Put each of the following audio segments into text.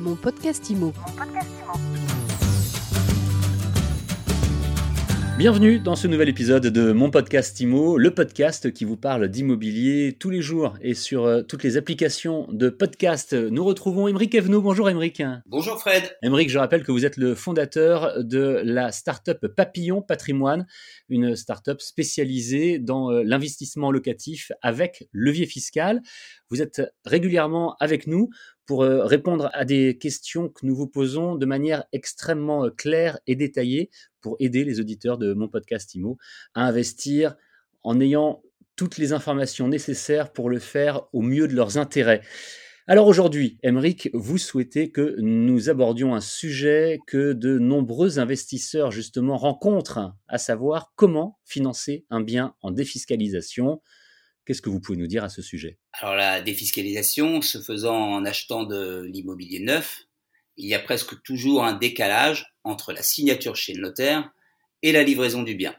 Mon podcast IMO. Bienvenue dans ce nouvel épisode de mon podcast IMO, le podcast qui vous parle d'immobilier tous les jours et sur euh, toutes les applications de podcast. Nous retrouvons Émeric Evenot. Bonjour Émeric. Bonjour Fred. Émeric, je rappelle que vous êtes le fondateur de la start-up Papillon Patrimoine, une start-up spécialisée dans euh, l'investissement locatif avec levier fiscal. Vous êtes régulièrement avec nous pour euh, répondre à des questions que nous vous posons de manière extrêmement claire et détaillée pour aider les auditeurs de mon podcast IMO à investir en ayant toutes les informations nécessaires pour le faire au mieux de leurs intérêts. Alors aujourd'hui, Emeric, vous souhaitez que nous abordions un sujet que de nombreux investisseurs justement rencontrent, à savoir comment financer un bien en défiscalisation. Qu'est-ce que vous pouvez nous dire à ce sujet? Alors la défiscalisation, se faisant en achetant de l'immobilier neuf, il y a presque toujours un décalage entre la signature chez le notaire et la livraison du bien.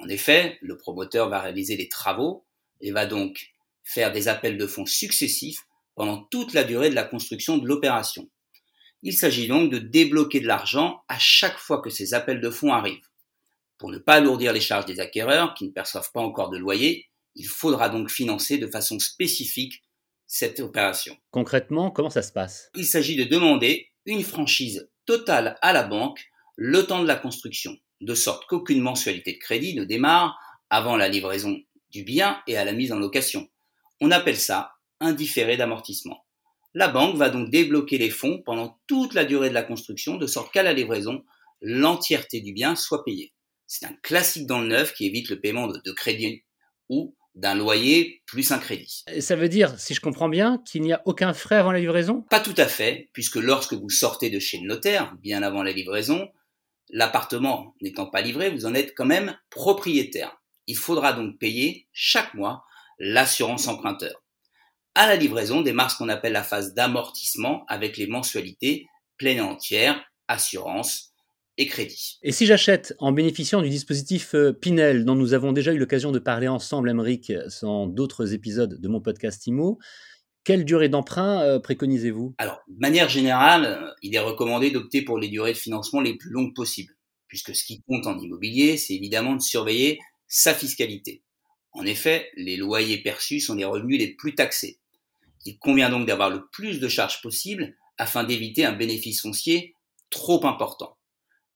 En effet, le promoteur va réaliser les travaux et va donc faire des appels de fonds successifs pendant toute la durée de la construction de l'opération. Il s'agit donc de débloquer de l'argent à chaque fois que ces appels de fonds arrivent. Pour ne pas alourdir les charges des acquéreurs qui ne perçoivent pas encore de loyer, il faudra donc financer de façon spécifique cette opération. Concrètement, comment ça se passe? Il s'agit de demander une franchise totale à la banque le temps de la construction, de sorte qu'aucune mensualité de crédit ne démarre avant la livraison du bien et à la mise en location. On appelle ça un différé d'amortissement. La banque va donc débloquer les fonds pendant toute la durée de la construction, de sorte qu'à la livraison, l'entièreté du bien soit payée. C'est un classique dans le neuf qui évite le paiement de, crédit ou d'un loyer plus un crédit. Ça veut dire, si je comprends bien, qu'il n'y a aucun frais avant la livraison? Pas tout à fait, puisque lorsque vous sortez de chez le notaire, bien avant la livraison, l'appartement n'étant pas livré, vous en êtes quand même propriétaire. Il faudra donc payer chaque mois l'assurance emprunteur. À la livraison démarre ce qu'on appelle la phase d'amortissement avec les mensualités pleines et entières, assurance, et crédit. Et si j'achète en bénéficiant du dispositif euh, Pinel, dont nous avons déjà eu l'occasion de parler ensemble, Emeric, dans d'autres épisodes de mon podcast IMO, quelle durée d'emprunt euh, préconisez-vous? Alors, de manière générale, euh, il est recommandé d'opter pour les durées de financement les plus longues possibles, puisque ce qui compte en immobilier, c'est évidemment de surveiller sa fiscalité. En effet, les loyers perçus sont les revenus les plus taxés. Il convient donc d'avoir le plus de charges possible afin d'éviter un bénéfice foncier trop important.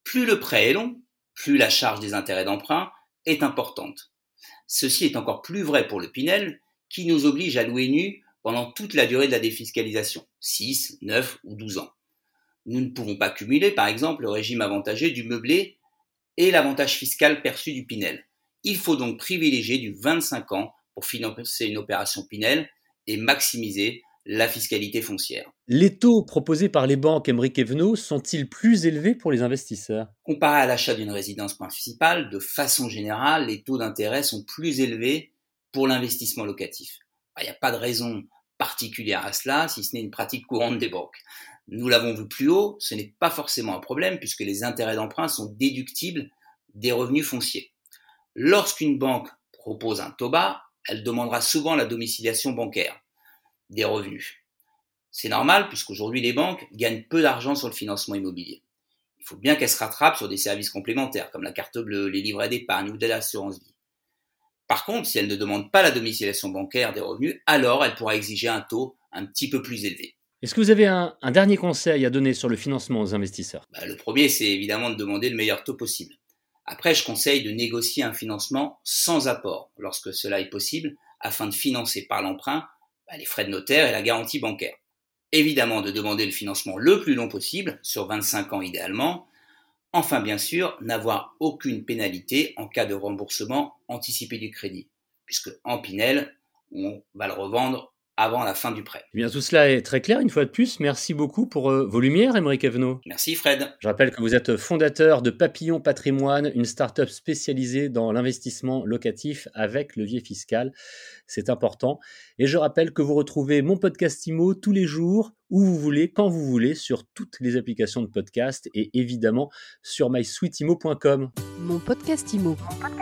Plus le prêt est long, plus la charge des intérêts d'emprunt est importante. Ceci est encore plus vrai pour le Pinel, qui nous oblige à louer nu pendant toute la durée de la défiscalisation, 6, 9 ou 12 ans. Nous ne pouvons pas cumuler, par exemple, le régime avantagé du meublé et l'avantage fiscal perçu du Pinel. Il faut donc privilégier du 25 ans pour financer une opération Pinel et maximiser la fiscalité foncière. Les taux proposés par les banques Emeric Evenot sont-ils plus élevés pour les investisseurs? Comparé à l'achat d'une résidence principale, de façon générale, les taux d'intérêt sont plus élevés pour l'investissement locatif. Il n'y a pas de raison particulière à cela, si ce n'est une pratique courante des banques. Nous l'avons vu plus haut, ce n'est pas forcément un problème puisque les intérêts d'emprunt sont déductibles des revenus fonciers. Lorsqu'une banque propose un taux bas, elle demandera souvent la domiciliation bancaire des revenus. C'est normal puisqu'aujourd'hui les banques gagnent peu d'argent sur le financement immobilier. Il faut bien qu'elles se rattrapent sur des services complémentaires comme la carte bleue, les livrets d'épargne ou de l'assurance vie. Par contre, si elle ne demande pas la domiciliation bancaire des revenus, alors elle pourra exiger un taux un petit peu plus élevé. Est-ce que vous avez un, dernier conseil à donner sur le financement aux investisseurs? Bah, Le premier, c'est évidemment de demander le meilleur taux possible. Après, je conseille de négocier un financement sans apport, lorsque cela est possible, afin de financer par l'emprunt les frais de notaire et la garantie bancaire. Évidemment, de demander le financement le plus long possible, sur 25 ans idéalement. Enfin, bien sûr, n'avoir aucune pénalité en cas de remboursement anticipé du crédit, puisque en Pinel, on va le revendre avant la fin du prêt. Eh bien, tout cela est très clair une fois de plus. Merci beaucoup pour euh, vos lumières, Émeric Evenot. Merci Fred. Je rappelle que vous êtes fondateur de Papillon Patrimoine, une start-up spécialisée dans l'investissement locatif avec levier fiscal. C'est important. Et je rappelle que vous retrouvez mon podcast IMO tous les jours, où vous voulez, quand vous voulez, sur toutes les applications de podcast et évidemment sur mysweetimo.com. Mon podcast IMO. Mon podcast IMO.